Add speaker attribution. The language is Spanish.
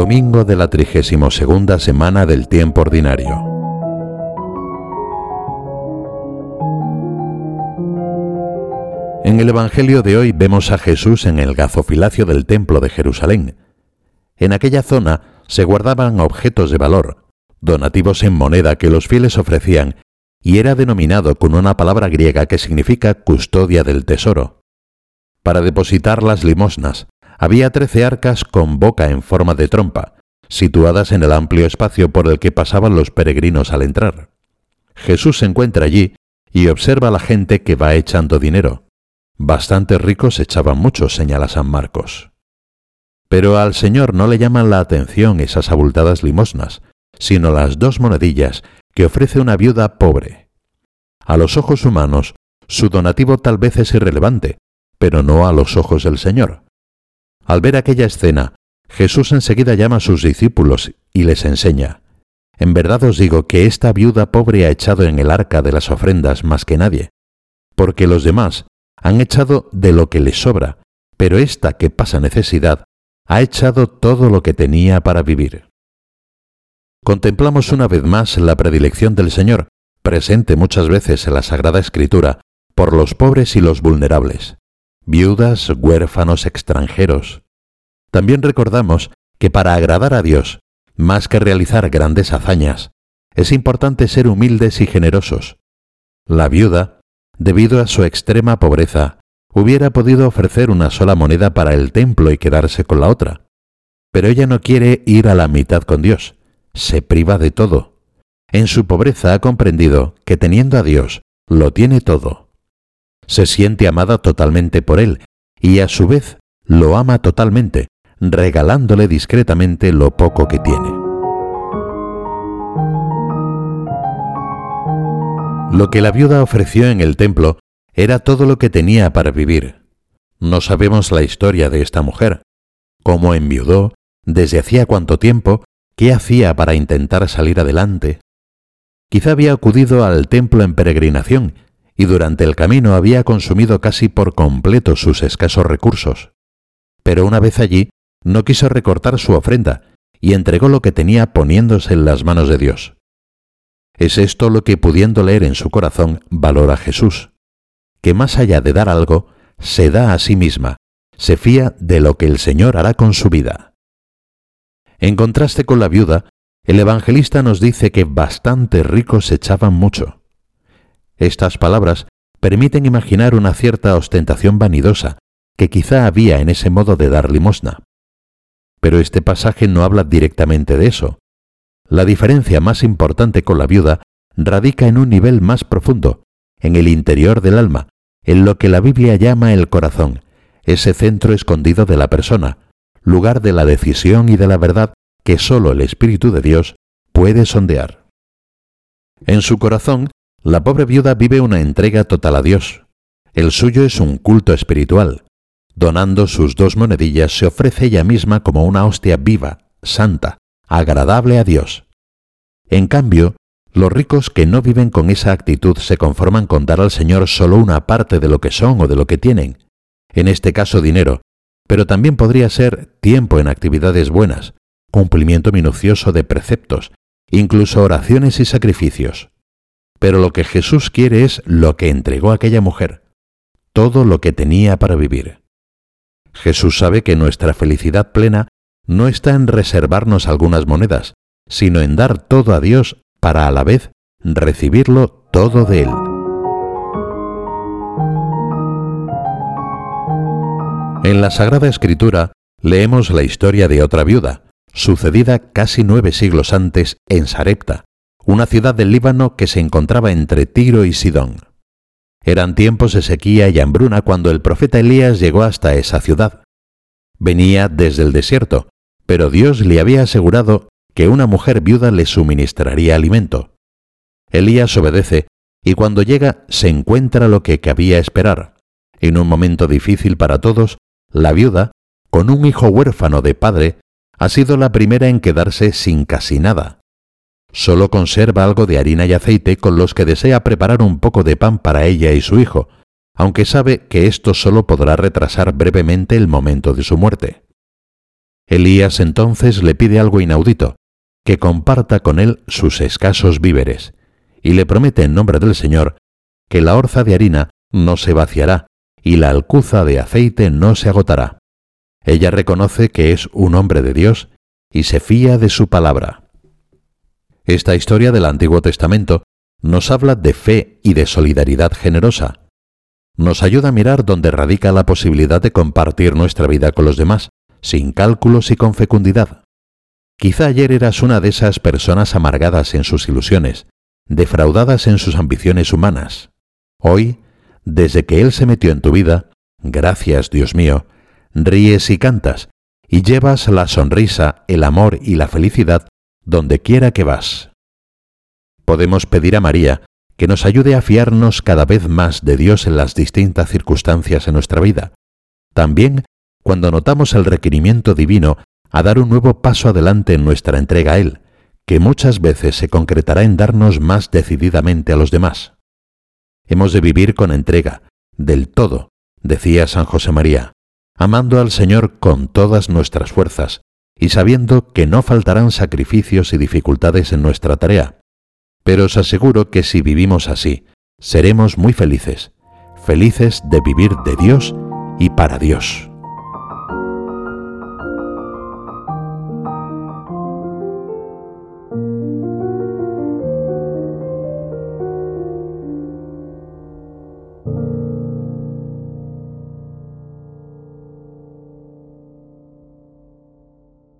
Speaker 1: Domingo de la 32 semana del tiempo ordinario. En el Evangelio de hoy vemos a Jesús en el gazofilacio del Templo de Jerusalén. En aquella zona se guardaban objetos de valor, donativos en moneda que los fieles ofrecían, y era denominado con una palabra griega que significa custodia del tesoro. Para depositar las limosnas, había trece arcas con boca en forma de trompa, situadas en el amplio espacio por el que pasaban los peregrinos al entrar. Jesús se encuentra allí y observa a la gente que va echando dinero. Bastante ricos echaban mucho, señala San Marcos. Pero al Señor no le llaman la atención esas abultadas limosnas, sino las dos monedillas que ofrece una viuda pobre. A los ojos humanos, su donativo tal vez es irrelevante, pero no a los ojos del Señor. Al ver aquella escena, Jesús enseguida llama a sus discípulos y les enseña, En verdad os digo que esta viuda pobre ha echado en el arca de las ofrendas más que nadie, porque los demás han echado de lo que les sobra, pero esta que pasa necesidad ha echado todo lo que tenía para vivir. Contemplamos una vez más la predilección del Señor, presente muchas veces en la Sagrada Escritura, por los pobres y los vulnerables viudas, huérfanos, extranjeros. También recordamos que para agradar a Dios, más que realizar grandes hazañas, es importante ser humildes y generosos. La viuda, debido a su extrema pobreza, hubiera podido ofrecer una sola moneda para el templo y quedarse con la otra. Pero ella no quiere ir a la mitad con Dios, se priva de todo. En su pobreza ha comprendido que teniendo a Dios, lo tiene todo se siente amada totalmente por él y a su vez lo ama totalmente, regalándole discretamente lo poco que tiene. Lo que la viuda ofreció en el templo era todo lo que tenía para vivir. No sabemos la historia de esta mujer, cómo enviudó, desde hacía cuánto tiempo, qué hacía para intentar salir adelante. Quizá había acudido al templo en peregrinación y durante el camino había consumido casi por completo sus escasos recursos. Pero una vez allí, no quiso recortar su ofrenda y entregó lo que tenía poniéndose en las manos de Dios. Es esto lo que pudiendo leer en su corazón valora Jesús, que más allá de dar algo, se da a sí misma, se fía de lo que el Señor hará con su vida. En contraste con la viuda, el evangelista nos dice que bastante ricos echaban mucho. Estas palabras permiten imaginar una cierta ostentación vanidosa que quizá había en ese modo de dar limosna. Pero este pasaje no habla directamente de eso. La diferencia más importante con la viuda radica en un nivel más profundo, en el interior del alma, en lo que la Biblia llama el corazón, ese centro escondido de la persona, lugar de la decisión y de la verdad que sólo el Espíritu de Dios puede sondear. En su corazón la pobre viuda vive una entrega total a Dios. El suyo es un culto espiritual. Donando sus dos monedillas se ofrece ella misma como una hostia viva, santa, agradable a Dios. En cambio, los ricos que no viven con esa actitud se conforman con dar al Señor solo una parte de lo que son o de lo que tienen, en este caso dinero, pero también podría ser tiempo en actividades buenas, cumplimiento minucioso de preceptos, incluso oraciones y sacrificios. Pero lo que Jesús quiere es lo que entregó aquella mujer, todo lo que tenía para vivir. Jesús sabe que nuestra felicidad plena no está en reservarnos algunas monedas, sino en dar todo a Dios para a la vez recibirlo todo de Él. En la Sagrada Escritura leemos la historia de otra viuda, sucedida casi nueve siglos antes en Sarepta, una ciudad del Líbano que se encontraba entre Tiro y Sidón. Eran tiempos de sequía y hambruna cuando el profeta Elías llegó hasta esa ciudad. Venía desde el desierto, pero Dios le había asegurado que una mujer viuda le suministraría alimento. Elías obedece y cuando llega se encuentra lo que cabía esperar. En un momento difícil para todos, la viuda, con un hijo huérfano de padre, ha sido la primera en quedarse sin casi nada. Solo conserva algo de harina y aceite con los que desea preparar un poco de pan para ella y su hijo, aunque sabe que esto solo podrá retrasar brevemente el momento de su muerte. Elías entonces le pide algo inaudito, que comparta con él sus escasos víveres, y le promete en nombre del Señor que la orza de harina no se vaciará y la alcuza de aceite no se agotará. Ella reconoce que es un hombre de Dios y se fía de su palabra. Esta historia del Antiguo Testamento nos habla de fe y de solidaridad generosa. Nos ayuda a mirar dónde radica la posibilidad de compartir nuestra vida con los demás, sin cálculos y con fecundidad. Quizá ayer eras una de esas personas amargadas en sus ilusiones, defraudadas en sus ambiciones humanas. Hoy, desde que Él se metió en tu vida, gracias Dios mío, ríes y cantas, y llevas la sonrisa, el amor y la felicidad donde quiera que vas. Podemos pedir a María que nos ayude a fiarnos cada vez más de Dios en las distintas circunstancias en nuestra vida. También cuando notamos el requerimiento divino a dar un nuevo paso adelante en nuestra entrega a Él, que muchas veces se concretará en darnos más decididamente a los demás. Hemos de vivir con entrega, del todo, decía San José María, amando al Señor con todas nuestras fuerzas y sabiendo que no faltarán sacrificios y dificultades en nuestra tarea. Pero os aseguro que si vivimos así, seremos muy felices, felices de vivir de Dios y para Dios.